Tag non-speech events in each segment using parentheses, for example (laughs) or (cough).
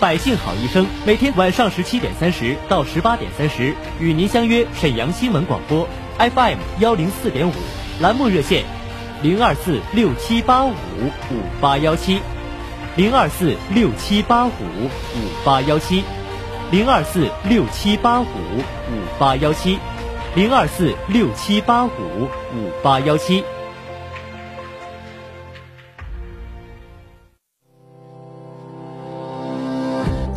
百姓好医生每天晚上十七点三十到十八点三十与您相约沈阳新闻广播 FM 幺零四点五栏目热线零二四六七八五五八幺七零二四六七八五五八幺七零二四六七八五五八幺七零二四六七八五五八幺七。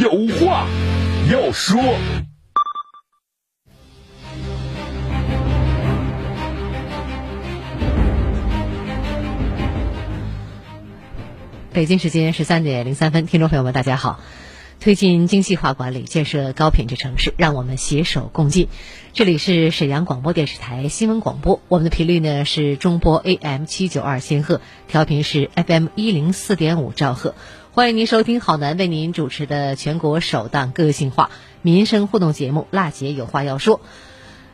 有话要说。北京时间十三点零三分，听众朋友们，大家好。推进精细化管理，建设高品质城市，让我们携手共进。这里是沈阳广播电视台新闻广播，我们的频率呢是中波 AM 七九二千赫，调频是 FM 一零四点五兆赫。欢迎您收听郝楠为您主持的全国首档个性化民生互动节目《辣姐有话要说》。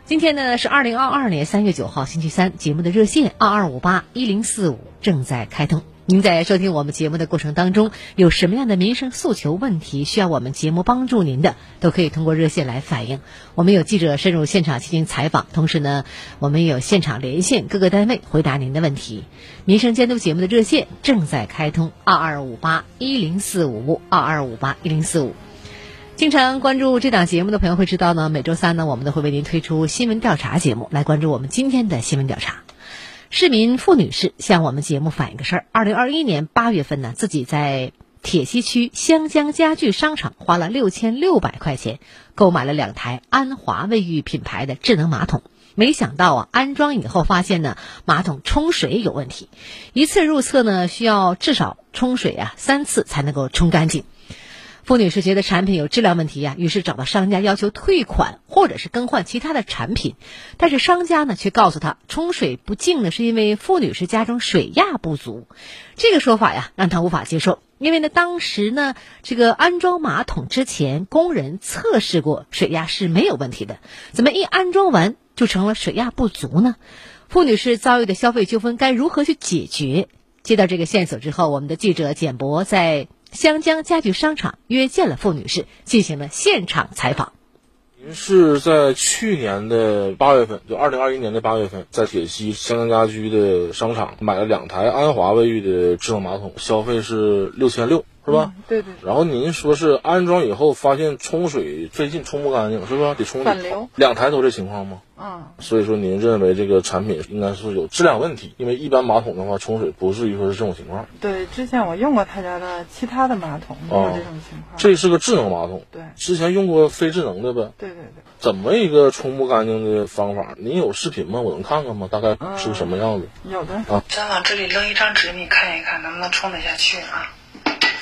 今天呢是二零二二年三月九号星期三，节目的热线二二五八一零四五正在开通。您在收听我们节目的过程当中，有什么样的民生诉求问题需要我们节目帮助您的，都可以通过热线来反映。我们有记者深入现场进行采访，同时呢，我们也有现场连线各个单位回答您的问题。民生监督节目的热线正在开通，二二五八一零四五二二五八一零四五。经常关注这档节目的朋友会知道呢，每周三呢，我们都会为您推出新闻调查节目，来关注我们今天的新闻调查。市民付女士向我们节目反映个事儿：，二零二一年八月份呢，自己在铁西区湘江家具商场花了六千六百块钱购买了两台安华卫浴品牌的智能马桶，没想到啊，安装以后发现呢，马桶冲水有问题，一次入厕呢需要至少冲水啊三次才能够冲干净。付女士觉得产品有质量问题呀、于是找到商家要求退款或者是更换其他的产品，但是商家呢却告诉她冲水不净呢是因为付女士家中水压不足，这个说法呀让她无法接受，因为呢当时呢这个安装马桶之前工人测试过水压是没有问题的，怎么一安装完就成了水压不足呢？付女士遭遇的消费纠纷该如何去解决？接到这个线索之后，我们的记者简博在湘江家具商场约见了付女士，进行了现场采访。您是在去年的八月份，就二零二一年的八月份，在铁西湘江家居的商场买了两台安华卫浴的智能马桶，消费是六千六，是吧？对对，然后您说是安装以后发现冲水最近冲不干净，是吧？得冲反流。两台都这情况吗？嗯，所以说您认为这个产品应该是有质量问题，因为一般马桶的话冲水不至于说是这种情况。对，之前我用过他家的其他的马桶，没有这种情况。这是个智能马桶，对，之前用过非智能的呗。对对对。怎么一个冲不干净的方法？您有视频吗？我能看看吗？大概是个什么样子？有的啊。咱往这里扔一张纸，你看一看能不能冲得下去啊？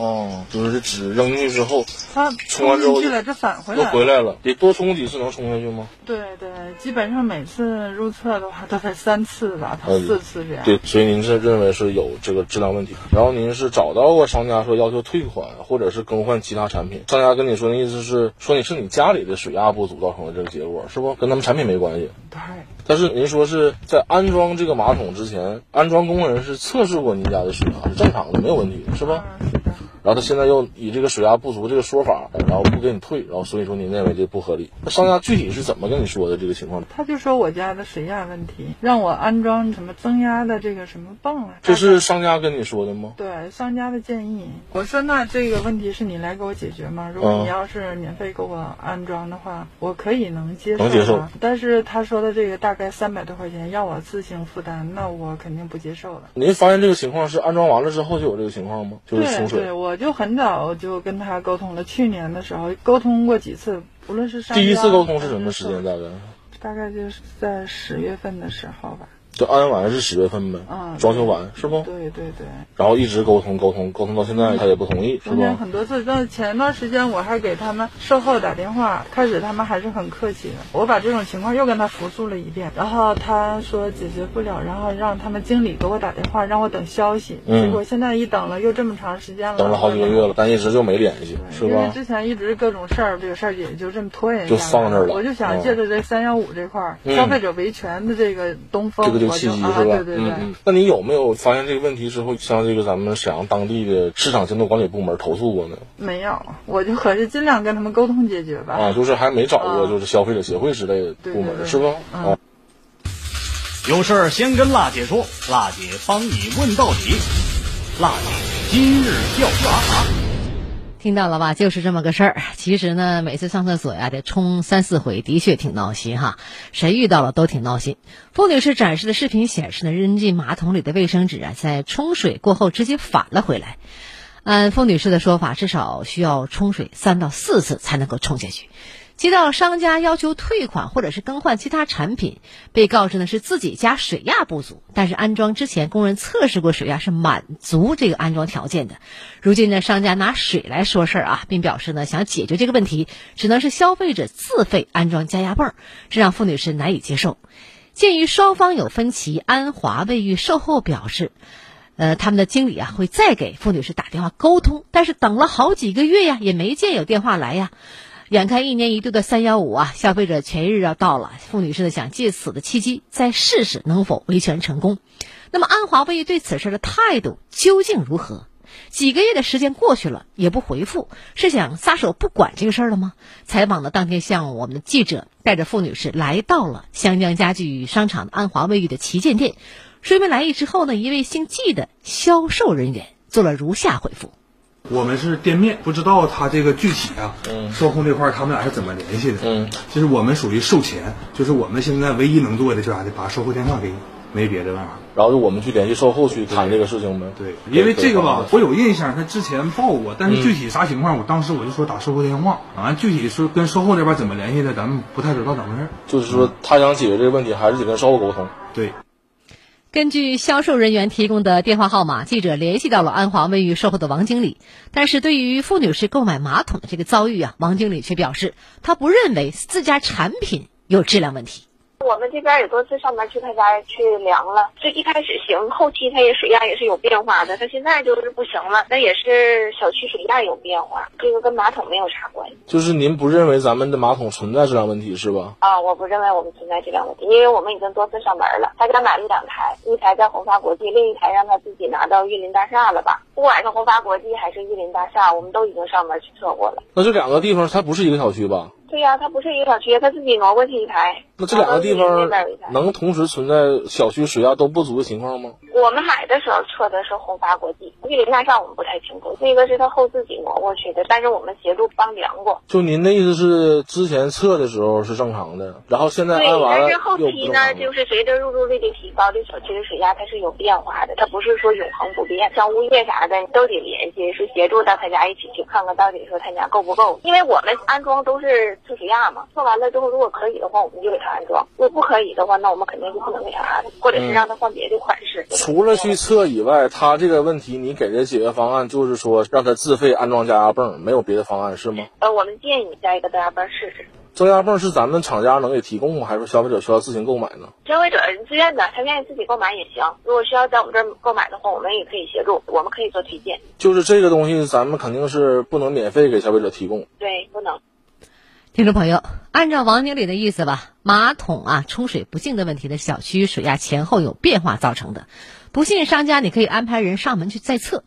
哦，就是这纸扔进去之后，它冲完之后进去了，这返回又来回来了，得多冲几次能冲下去吗？对对，基本上每次入厕的话都得三次吧，四次这样。对，所以您是认为是有这个质量问题，然后您是找到过商家说要求退款或者是更换其他产品，商家跟你说的意思是说你是你家里的水压不足造成的这个结果，是不？跟他们产品没关系。对。但是您说是在安装这个马桶之前，安装工人是测试过您家的水压是正常的，没有问题，是吧？嗯，是的。然后他现在又以这个水压不足这个说法，然后不给你退，然后所以说您认为这不合理。那商家具体是怎么跟你说的这个情况？他就说我家的水压问题，让我安装什么增压的这个什么泵啊。这是商家跟你说的吗？对，商家的建议。我说那这个问题是你来给我解决吗？如果嗯你要是免费给我安装的话，我可以能接受。能接受。但是他说的这个大概三百多块钱要我自行负担，那我肯定不接受了。您发现这个情况是安装完了之后就有这个情况吗？就是冲水。对对，我就很早就跟他沟通了，去年的时候沟通过几次，不论是商家第一次沟通是什么时间大概？大概就是在十月份的时候吧。就安完是十月份呗，嗯，装修完是不？对对对。然后一直沟通沟通沟通到现在，他也不同意，是中间吧？很多次，但前段时间我还给他们售后打电话，开始他们还是很客气的。我把这种情况又跟他复述了一遍，然后他说解决不了，然后让他们经理给我打电话，让我等消息。嗯结果现在一等了又这么长时间了，等了好几个月了，但一直就没联系，是因为？之前一直各种事儿，这个事儿也就这么拖延就下来放这儿了我就想哦借着这三幺五这块儿，嗯消费者维权的这个东风，这个就我契机啊，是吧？对对对。嗯嗯。那你有没有发现这个问题之后，向这个咱们沈阳当地的市场监督管理部门投诉过呢？没有，我就可是尽量跟他们沟通解决吧。啊，就是还没找过啊就是消费者协会之类的部门，对对对是吧？嗯啊，有事儿先跟辣姐说，辣姐帮你问到底。辣姐今日调查。听到了吧？就是这么个事儿。其实呢，每次上厕所呀得冲三四回，的确挺闹心哈。谁遇到了都挺闹心。付女士展示的视频显示呢，扔进马桶里的卫生纸啊，在冲水过后直接返了回来。按付女士的说法，至少需要冲水三到四次才能够冲下去。接到商家要求退款或者是更换其他产品，被告知呢是自己家水压不足，但是安装之前工人测试过水压是满足这个安装条件的。如今呢，商家拿水来说事儿啊，并表示呢想解决这个问题，只能是消费者自费安装加压泵，这让付女士难以接受。鉴于双方有分歧，安华卫浴售后表示。呃，他们的经理啊会再给付女士打电话沟通，但是等了好几个月呀，也没见有电话来呀。眼看一年一度的三幺五啊，消费者权益日要到了，付女士呢想借此的契机再试试能否维权成功。那么安华卫浴对此事的态度究竟如何？几个月的时间过去了也不回复，是想撒手不管这个事儿了吗？采访的当天下午，我们的记者带着付女士来到了湘江家具商场安华卫浴的旗舰店。说明来意之后呢，一位姓季的销售人员做了如下回复：我们是店面，不知道他这个具体啊，嗯售后这块儿他们俩是怎么联系的？嗯，就是我们属于售前，就是我们现在唯一能做的就是啥的，把售后电话给你，没别的办法。然后就我们去联系售后去谈这个事情呗。对，因为这个吧，我有印象，他之前报过，但是具体啥情况，我当时我就说打售后电话，完具体是跟售后这边怎么联系的，咱们不太知道咋回事。就是说他想解决这个问题，还是得跟售后沟通。对。根据销售人员提供的电话号码，记者联系到了安华卫浴售后的王经理。但是对于付女士购买马桶的这个遭遇啊，王经理却表示，他不认为自家产品有质量问题。我们这边也多次上门去他家去量了，就一开始行，后期他也水压也是有变化的，他现在就是不行了，那也是小区水压有变化，这个跟马桶没有啥关系。就是您不认为咱们的马桶存在质量问题是吧？啊，我不认为我们存在质量问题，因为我们已经多次上门了，他家买了两台，一台在宏发国际，另一台让他自己拿到玉林大厦了吧？不管是宏发国际还是玉林大厦，我们都已经上门去测过了。那这两个地方它不是一个小区吧？对呀、它不是一个小区，他自己挪过去一台。那这两个地方能同时存在小区水压都不足的情况吗？我们买的时候测的是宏发国际，玉林大厦我们不太清楚，这个是他后自己挪过去的，但是我们协助帮量过。就您的意思是之前测的时候是正常的，然后现在对，安完了但是后期呢。就是随着入住率的提高，这小区的水压它是有变化的，它不是说永恒不变。像物业啥的都得联系，是协助到他家一起去看看到底说他家够不够。因为我们安装都是测水压嘛，测完了之后如果可以的话，我们就给他安装；如果不可以的话，那我们肯定是不能给他安，或者是让他换别的款式。除了去测以外，他这个问题你给的解决方案就是说让他自费安装加压泵，没有别的方案是吗？呃，我们建议你加一个增压泵试试。增压泵是咱们厂家能给提供吗？还是消费者需要自行购买呢？消费者自愿的，他愿意自己购买也行。如果需要在我们这儿购买的话，我们也可以协助，我们可以做推荐。就是这个东西，咱们肯定是不能免费给消费者提供。对，不能。听众朋友，按照王经理的意思吧，马桶啊冲水不净的问题呢，小区水压前后有变化造成的。不信商家你可以安排人上门去再测。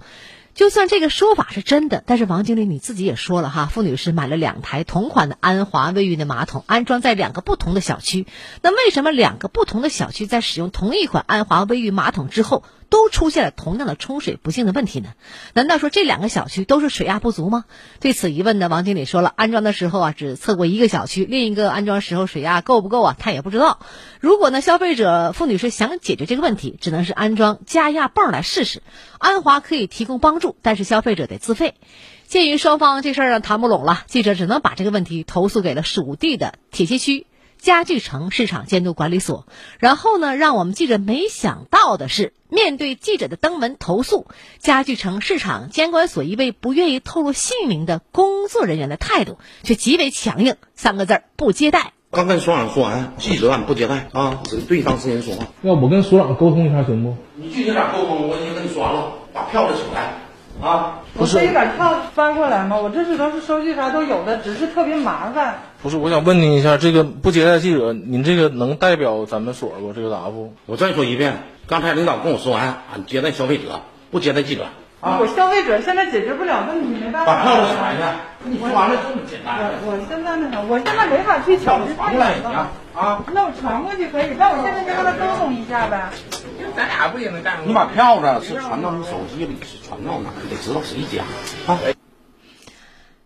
就算这个说法是真的，但是王经理你自己也说了哈，付女士买了两台同款的安华卫浴的马桶，安装在两个不同的小区。那为什么两个不同的小区在使用同一款安华卫浴马桶之后，都出现了同样的冲水不净的问题呢？难道说这两个小区都是水压不足吗？对此疑问呢，王经理说了，安装的时候啊，只测过一个小区，另一个安装时候水压够不够啊，他也不知道。如果呢，消费者付女士想解决这个问题，只能是安装加压泵来试试。安华可以提供帮助，但是消费者得自费。鉴于双方这事儿呢谈不拢了，记者只能把这个问题投诉给了属地的铁西区家具城市场监督管理所。然后呢，让我们记者没想到的是，面对记者的登门投诉，家具城市场监管所一位不愿意透露姓名的工作人员的态度却极为强硬，三个字儿不接待。刚跟所长说完，记者俺不接待啊，只对当事人说话。要我跟所长沟通一下行不？你具体咋沟通？我已经跟你说完了，把票子取来啊。我可以把票翻过来吗？我这是都是收据啥都有的，只是特别麻烦。不是，我想问您一下，这个不接待记者，您这个能代表咱们所不？这个答复？我再说一遍，刚才领导跟我说完，俺接待消费者，不接待记者。啊我消费者现在解决不了问题，没办法。把票子取来去。你说完了这么简单？我我现在那啥，我现在没法去抢，这太远了。啊，那我传过去可以，但我现在就跟他沟通一下呗。咱俩不也能干？你把票子是传到你手机里，是传到哪儿？得知道谁家啊。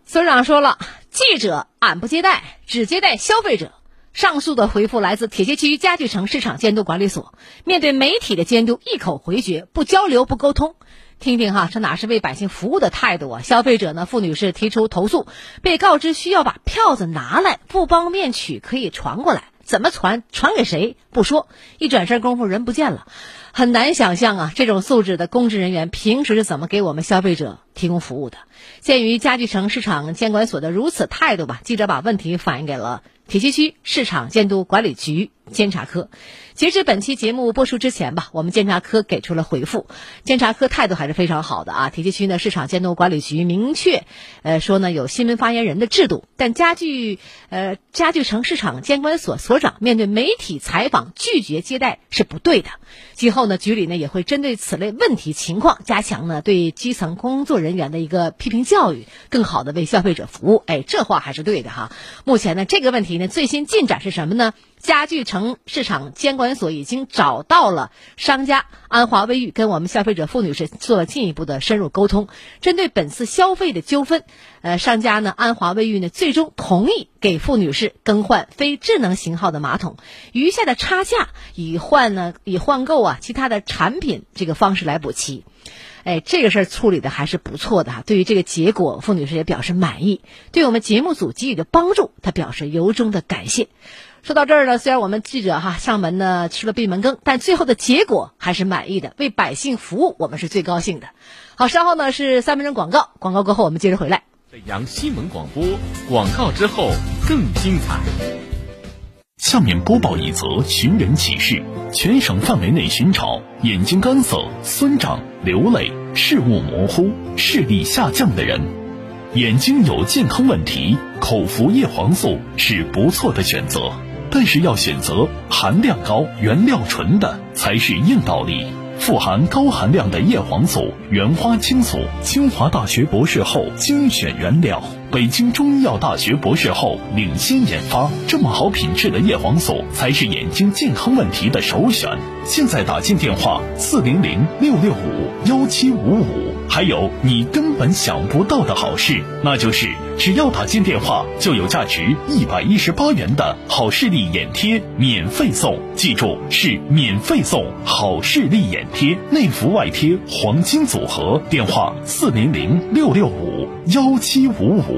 所长说了，记者俺不接待，只接待消费者。上述的回复来自铁西区家具城市场监督管理所，面对媒体的监督，一口回绝，不交流不沟通。听听哈，这哪是为百姓服务的态度啊？消费者呢，付女士提出投诉，被告知需要把票子拿来，不方便取可以传过来，怎么传，传给谁？不说，一转身功夫人不见了，很难想象啊，这种素质的公职人员平时是怎么给我们消费者提供服务的？鉴于家具城市场监管所的如此态度吧，记者把问题反映给了铁西区市场监督管理局监察科。截至本期节目播出之前吧，我们监察科给出了回复，监察科态度还是非常好的啊。铁西区呢市场监督管理局明确，呃说呢有新闻发言人的制度，但家具呃家具城市场监管所所长面对媒体采访拒绝接待是不对的。今后呢局里呢也会针对此类问题情况，加强呢对基层工作人员的一个批评教育，更好的为消费者服务。哎，这话还是对的哈。目前呢这个问题呢最新进展是什么呢？家具城市场监管所已经找到了商家安华卫浴，跟我们消费者付女士做了进一步的深入沟通。针对本次消费的纠纷，呃，商家呢安华卫浴呢最终同意给付女士更换非智能型号的马桶，余下的差价以换呢 (laughs) 以换购啊其他的产品这个方式来补齐。哎，这个事儿处理的还是不错的哈。对于这个结果，傅女士也表示满意，对我们节目组给予的帮助，她表示由衷的感谢。说到这儿呢，虽然我们记者哈上门呢吃了闭门羹，但最后的结果还是满意的，为百姓服务，我们是最高兴的。好，稍后呢是三分钟广告，广告过后我们接着回来。沈阳新闻广播广告之后更精彩。下面播报一则寻人启事：全省范围内寻找眼睛干涩、酸胀、流泪、视物模糊、视力下降的人，眼睛有健康问题，口服叶黄素是不错的选择，但是要选择含量高、原料纯的才是硬道理。富含高含量的叶黄素、原花青素，清华大学博士后精选原料，北京中医药大学博士后领先研发，这么好品质的叶黄素才是眼睛健康问题的首选。现在打进电话四零零六六五幺七五五，还有你根本想不到的好事，那就是只要打进电话，就有价值一百一十八元的好视力眼贴免费送。记住，是免费送好视力眼贴，内服外贴黄金组合。电话四零零六六五幺七五五，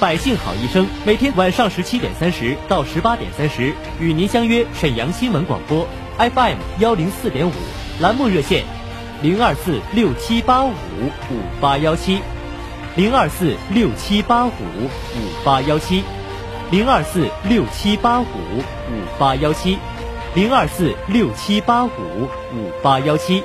百姓好医生每天晚上十七点三十到十八点三十与您相约沈阳新闻广播 FM 幺零四点五栏目热线零二四六七八五五八幺七零二四六七八五五八幺七零二四六七八五五八幺七零二四六七八五五八幺七。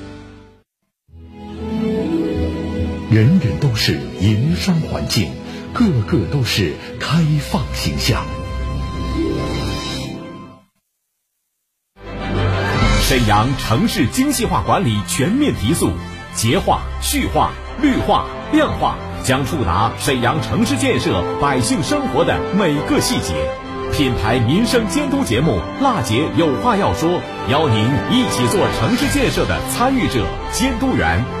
人人都是营商环境，个个都是开放形象。沈阳城市精细化管理全面提速，洁化、序化、绿化、量化将触达沈阳城市建设百姓生活的每个细节。品牌民生监督节目《辣姐有话要说》，邀您一起做城市建设的参与者、监督员。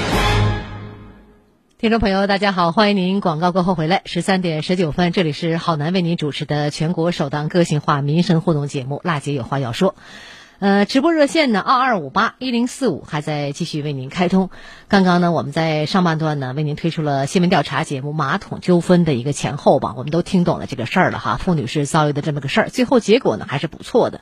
听众朋友，大家好，欢迎您广告过后回来，十三点十九分，这里是好男为您主持的全国首档个性化民生互动节目《辣姐有话要说》。呃，直播热线呢，二二五八一零四五还在继续为您开通。刚刚呢，我们在上半段呢，为您推出了新闻调查节目《马桶纠纷》的一个前后吧，我们都听懂了这个事儿了哈。傅女士遭遇的这么个事儿，最后结果呢还是不错的。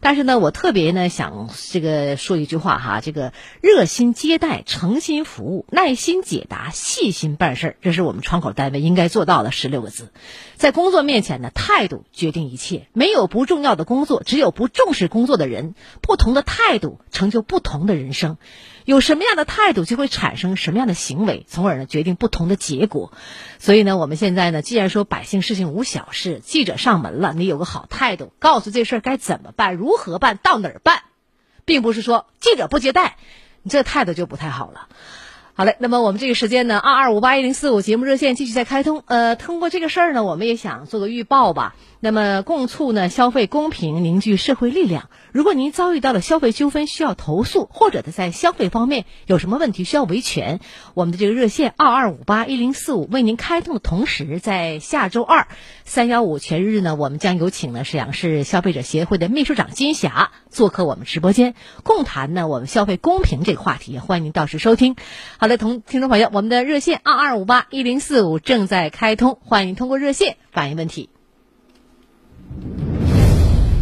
但是呢，我特别呢想这个说一句话哈，这个热心接待、诚心服务、耐心解答、细心办事儿，这是我们窗口单位应该做到的十六个字。在工作面前呢，态度决定一切，没有不重要的工作，只有不重视工作的人。不同的态度成就不同的人生。有什么样的态度，就会产生什么样的行为，从而呢决定不同的结果。所以呢，我们现在呢，既然说百姓事情无小事，记者上门了，你有个好态度，告诉这事儿该怎么办，如何办，到哪儿办，并不是说记者不接待，你这态度就不太好了。好嘞，那么我们这个时间呢，二二五八一零四五节目热线继续在开通。呃，通过这个事儿呢，我们也想做个预报吧。那么，共促呢消费公平，凝聚社会力量。如果您遭遇到了消费纠纷需要投诉，或者在消费方面有什么问题需要维权，我们的这个热线二二五八一零四五为您开通的同时，在下周二三幺五全日呢，我们将有请呢沈阳市消费者协会的秘书长金霞做客我们直播间，共谈呢我们消费公平这个话题。欢迎您到时收听。好的，同听众朋友，我们的热线二二五八一零四五正在开通，欢迎通过热线反映问题。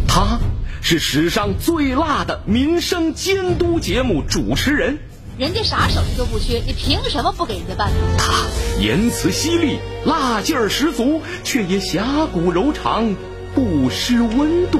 他是史上最辣的民生监督节目主持人，人家啥手续都不缺，你凭什么不给人家办？他言辞犀利，辣劲儿十足，却也侠骨柔肠，不失温度。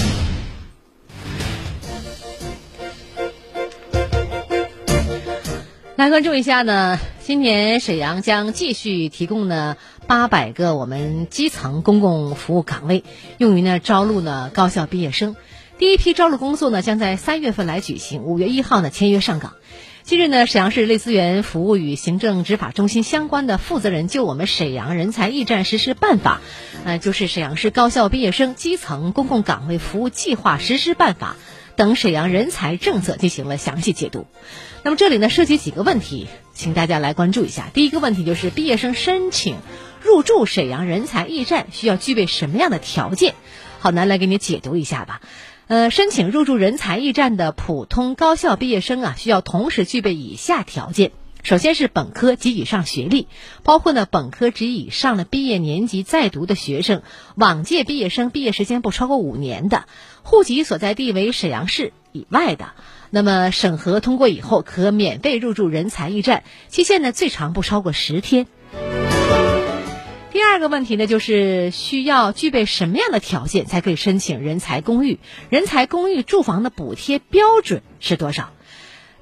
来关注一下呢，今年沈阳将继续提供呢八百个我们基层公共服务岗位，用于呢招录呢高校毕业生。第一批招录工作呢，将在三月份来举行，五月一号呢签约上岗。近日呢，沈阳市类资源服务与行政执法中心相关的负责人就我们沈阳人才驿站实施办法，呃，就是沈阳市高校毕业生基层公共岗位服务计划实施办法等沈阳人才政策进行了详细解读。那么这里呢涉及几个问题，请大家来关注一下。第一个问题就是毕业生申请入驻沈阳人才驿站需要具备什么样的条件？好，南来给你解读一下吧。呃，申请入驻人才驿站的普通高校毕业生啊，需要同时具备以下条件：首先是本科及以上学历，包括呢本科及以上的毕业年级在读的学生，往届毕业生毕业时间不超过五年的，户籍所在地为沈阳市以外的，那么审核通过以后可免费入住人才驿站，期限呢最长不超过十天。第二个问题呢，就是需要具备什么样的条件才可以申请人才公寓？人才公寓住房的补贴标准是多少？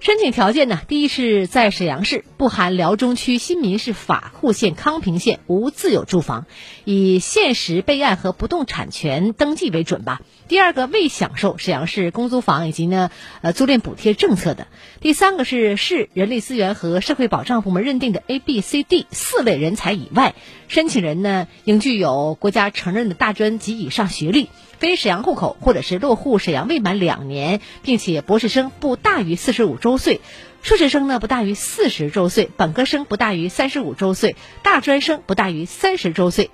申请条件呢？第一是在沈阳市不含辽中区新民市法库县康平县无自有住房，以现实备案和不动产权登记为准吧。第二个未享受沈阳市公租房以及呢呃租赁补贴政策的。第三个是市人力资源和社会保障部门认定的 A、B、C、D 四类人才以外，申请人呢应具有国家承认的大专及以上学历，非沈阳户口或者是落户沈阳未满两年，并且博士生不大于四十五周岁，硕士生呢不大于四十周岁，本科生不大于三十五周岁，大专生不大于三十周岁。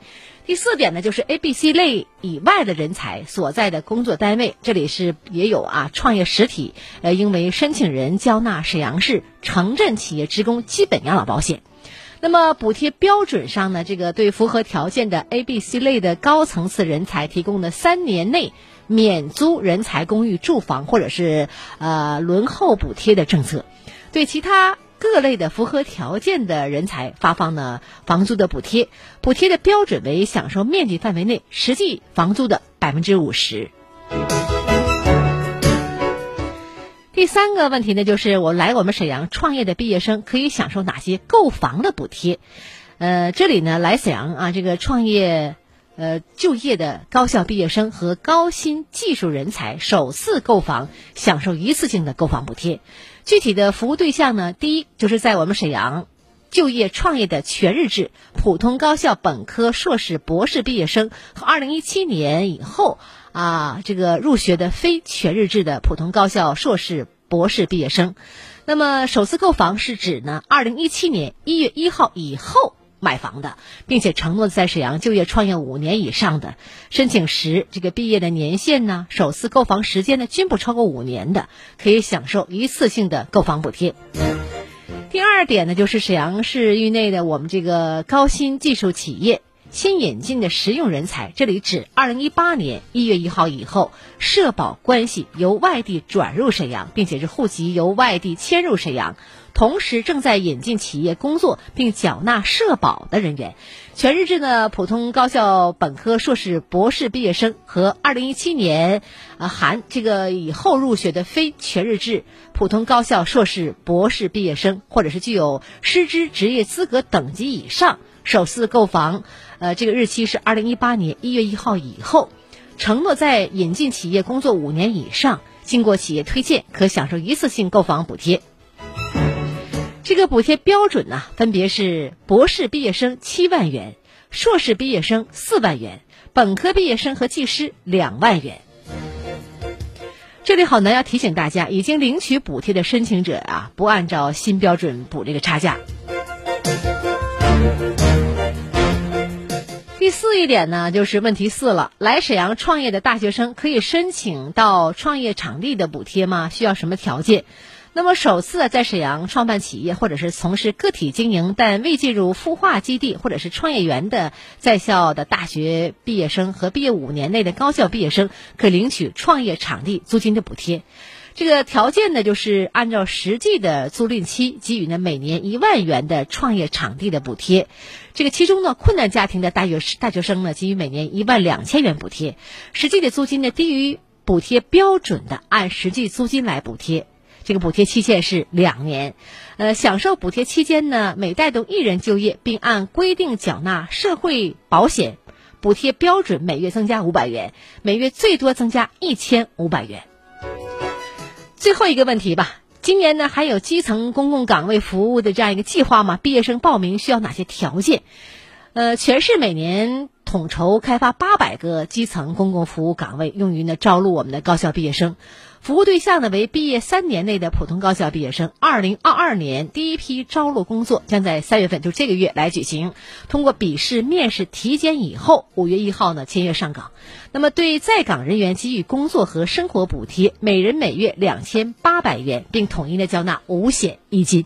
第四点呢，就是 A、B、C 类以外的人才所在的工作单位，这里是也有啊创业实体，呃，应为申请人交纳沈阳市城镇企业职工基本养老保险。那么补贴标准上呢，这个对符合条件的 A、B、C 类的高层次人才提供的三年内免租人才公寓住房或者是呃轮候补贴的政策，对其他。各类的符合条件的人才发放呢房租的补贴，补贴的标准为享受面积范围内实际房租的百分之五十。第三个问题呢，就是我来我们沈阳创业的毕业生可以享受哪些购房的补贴？呃，这里呢来沈阳啊，这个创业呃就业的高校毕业生和高薪技术人才首次购房享受一次性的购房补贴。具体的服务对象呢？第一，就是在我们沈阳就业创业的全日制普通高校本科、硕士、博士毕业生和二零一七年以后啊这个入学的非全日制的普通高校硕士、博士毕业生。那么，首次购房是指呢，二零一七年一月一号以后。买房的，并且承诺在沈阳就业创业五年以上的，申请时这个毕业的年限呢，首次购房时间呢均不超过五年的，可以享受一次性的购房补贴。第二点呢，就是沈阳市域内的我们这个高新技术企业新引进的实用人才，这里指二零一八年一月一号以后社保关系由外地转入沈阳，并且是户籍由外地迁入沈阳。同时正在引进企业工作并缴纳社保的人员，全日制的普通高校本科、硕士、博士毕业生和二零一七年啊含这个以后入学的非全日制普通高校硕士、博士毕业生，或者是具有师资职业资格等级以上，首次购房，呃，这个日期是二零一八年一月一号以后，承诺在引进企业工作五年以上，经过企业推荐，可享受一次性购房补贴。这个补贴标准呢，分别是博士毕业生七万元，硕士毕业生四万元，本科毕业生和技师两万元。这里好呢，要提醒大家，已经领取补贴的申请者啊，不按照新标准补这个差价。第四一点呢，就是问题四了。来沈阳创业的大学生可以申请到创业场地的补贴吗？需要什么条件？那么，首次在沈阳创办企业或者是从事个体经营但未进入孵化基地或者是创业园的在校的大学毕业生和毕业五年内的高校毕业生，可领取创业场地租金的补贴。这个条件呢，就是按照实际的租赁期给予呢每年一万元的创业场地的补贴。这个其中呢，困难家庭的大学大学生呢，给予每年一万两千元补贴。实际的租金呢，低于补贴标准的，按实际租金来补贴。这个补贴期限是两年，呃，享受补贴期间呢，每带动一人就业，并按规定缴纳社会保险，补贴标准每月增加五百元，每月最多增加一千五百元。最后一个问题吧，今年呢还有基层公共岗位服务的这样一个计划吗？毕业生报名需要哪些条件？呃，全市每年统筹开发八百个基层公共服务岗位，用于呢招录我们的高校毕业生。服务对象呢为毕业三年内的普通高校毕业生。二零二二年第一批招录工作将在三月份，就这个月来举行。通过笔试、面试、体检以后，五月一号呢签约上岗。那么对在岗人员给予工作和生活补贴，每人每月两千八百元，并统一的缴纳五险一金。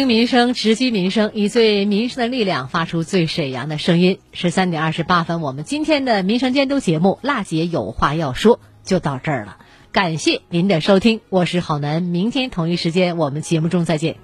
听民生，直击民生，以最民生的力量发出最沈阳的声音。十三点二十八分，我们今天的民生监督节目《辣姐有话要说》就到这儿了。感谢您的收听，我是郝楠。明天同一时间，我们节目中再见。